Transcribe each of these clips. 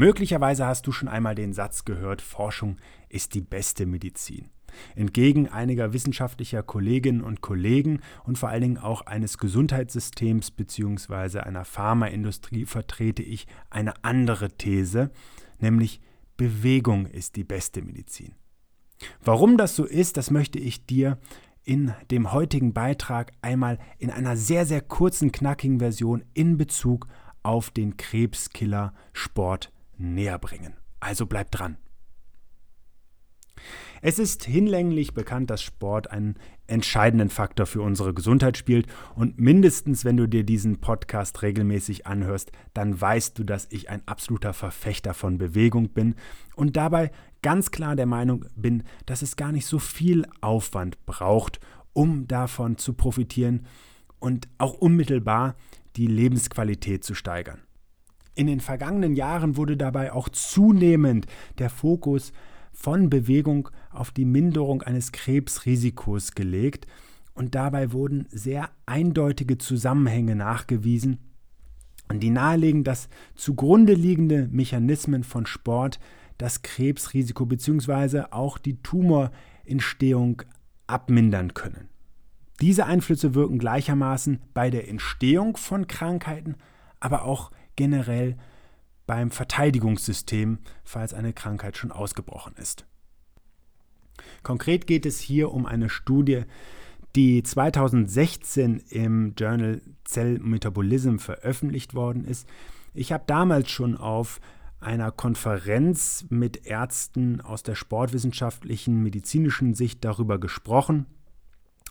Möglicherweise hast du schon einmal den Satz gehört, Forschung ist die beste Medizin. Entgegen einiger wissenschaftlicher Kolleginnen und Kollegen und vor allen Dingen auch eines Gesundheitssystems bzw. einer Pharmaindustrie vertrete ich eine andere These, nämlich Bewegung ist die beste Medizin. Warum das so ist, das möchte ich dir in dem heutigen Beitrag einmal in einer sehr, sehr kurzen, knackigen Version in Bezug auf den Krebskiller Sport näher bringen. Also bleib dran. Es ist hinlänglich bekannt, dass Sport einen entscheidenden Faktor für unsere Gesundheit spielt und mindestens wenn du dir diesen Podcast regelmäßig anhörst, dann weißt du, dass ich ein absoluter Verfechter von Bewegung bin und dabei ganz klar der Meinung bin, dass es gar nicht so viel Aufwand braucht, um davon zu profitieren und auch unmittelbar die Lebensqualität zu steigern. In den vergangenen Jahren wurde dabei auch zunehmend der Fokus von Bewegung auf die Minderung eines Krebsrisikos gelegt und dabei wurden sehr eindeutige Zusammenhänge nachgewiesen, die nahelegen, dass zugrunde liegende Mechanismen von Sport das Krebsrisiko bzw. auch die Tumorentstehung abmindern können. Diese Einflüsse wirken gleichermaßen bei der Entstehung von Krankheiten, aber auch generell beim Verteidigungssystem, falls eine Krankheit schon ausgebrochen ist. Konkret geht es hier um eine Studie, die 2016 im Journal Cell Metabolism veröffentlicht worden ist. Ich habe damals schon auf einer Konferenz mit Ärzten aus der sportwissenschaftlichen medizinischen Sicht darüber gesprochen,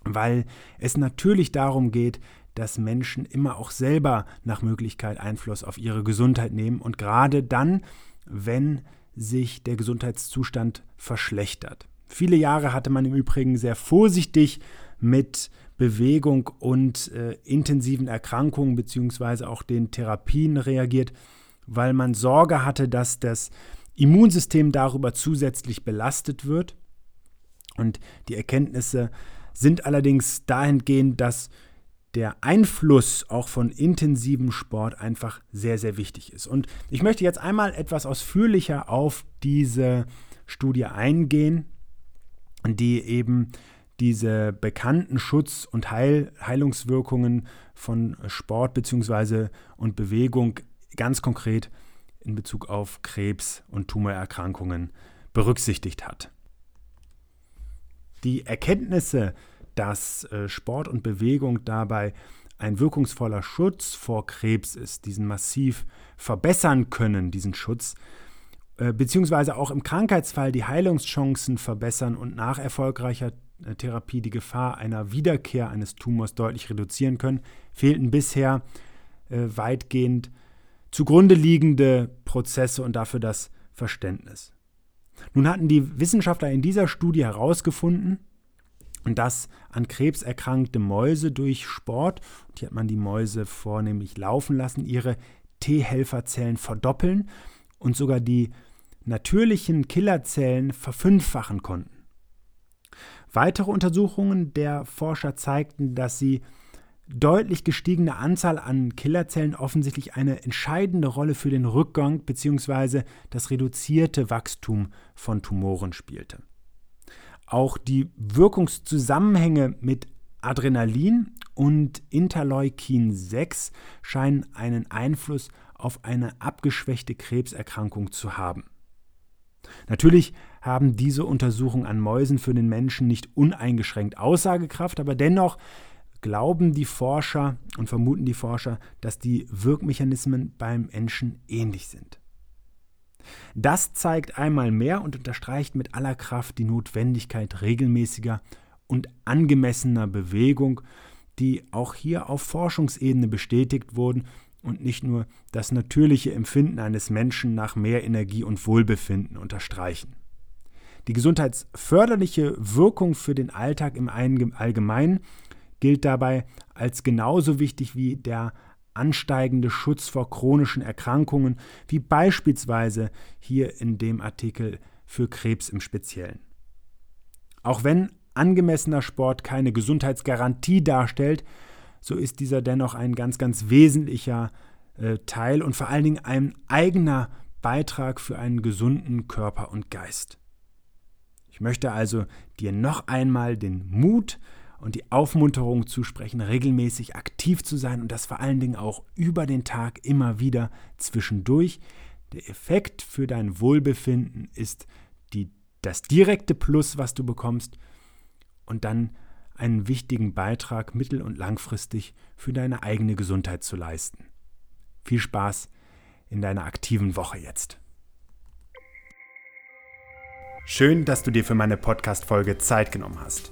weil es natürlich darum geht, dass Menschen immer auch selber nach Möglichkeit Einfluss auf ihre Gesundheit nehmen und gerade dann, wenn sich der Gesundheitszustand verschlechtert. Viele Jahre hatte man im Übrigen sehr vorsichtig mit Bewegung und äh, intensiven Erkrankungen bzw. auch den Therapien reagiert, weil man Sorge hatte, dass das Immunsystem darüber zusätzlich belastet wird. Und die Erkenntnisse sind allerdings dahingehend, dass der Einfluss auch von intensivem Sport einfach sehr, sehr wichtig ist. Und ich möchte jetzt einmal etwas ausführlicher auf diese Studie eingehen, die eben diese bekannten Schutz- und Heil Heilungswirkungen von Sport bzw. und Bewegung ganz konkret in Bezug auf Krebs und Tumorerkrankungen berücksichtigt hat. Die Erkenntnisse dass äh, Sport und Bewegung dabei ein wirkungsvoller Schutz vor Krebs ist, diesen massiv verbessern können, diesen Schutz, äh, beziehungsweise auch im Krankheitsfall die Heilungschancen verbessern und nach erfolgreicher äh, Therapie die Gefahr einer Wiederkehr eines Tumors deutlich reduzieren können, fehlten bisher weitgehend zugrunde liegende Prozesse und dafür das Verständnis. Nun hatten die Wissenschaftler in dieser Studie herausgefunden, dass an Krebs erkrankte Mäuse durch Sport, hier hat man die Mäuse vornehmlich laufen lassen, ihre T-Helferzellen verdoppeln und sogar die natürlichen Killerzellen verfünffachen konnten. Weitere Untersuchungen der Forscher zeigten, dass sie deutlich gestiegene Anzahl an Killerzellen offensichtlich eine entscheidende Rolle für den Rückgang bzw. das reduzierte Wachstum von Tumoren spielte. Auch die Wirkungszusammenhänge mit Adrenalin und Interleukin 6 scheinen einen Einfluss auf eine abgeschwächte Krebserkrankung zu haben. Natürlich haben diese Untersuchungen an Mäusen für den Menschen nicht uneingeschränkt Aussagekraft, aber dennoch glauben die Forscher und vermuten die Forscher, dass die Wirkmechanismen beim Menschen ähnlich sind. Das zeigt einmal mehr und unterstreicht mit aller Kraft die Notwendigkeit regelmäßiger und angemessener Bewegung, die auch hier auf Forschungsebene bestätigt wurden und nicht nur das natürliche Empfinden eines Menschen nach mehr Energie und Wohlbefinden unterstreichen. Die gesundheitsförderliche Wirkung für den Alltag im Allgemeinen gilt dabei als genauso wichtig wie der ansteigende Schutz vor chronischen Erkrankungen, wie beispielsweise hier in dem Artikel für Krebs im Speziellen. Auch wenn angemessener Sport keine Gesundheitsgarantie darstellt, so ist dieser dennoch ein ganz, ganz wesentlicher äh, Teil und vor allen Dingen ein eigener Beitrag für einen gesunden Körper und Geist. Ich möchte also dir noch einmal den Mut und die Aufmunterung zusprechen, regelmäßig aktiv zu sein und das vor allen Dingen auch über den Tag immer wieder zwischendurch. Der Effekt für dein Wohlbefinden ist die, das direkte Plus, was du bekommst und dann einen wichtigen Beitrag mittel- und langfristig für deine eigene Gesundheit zu leisten. Viel Spaß in deiner aktiven Woche jetzt. Schön, dass du dir für meine Podcast-Folge Zeit genommen hast.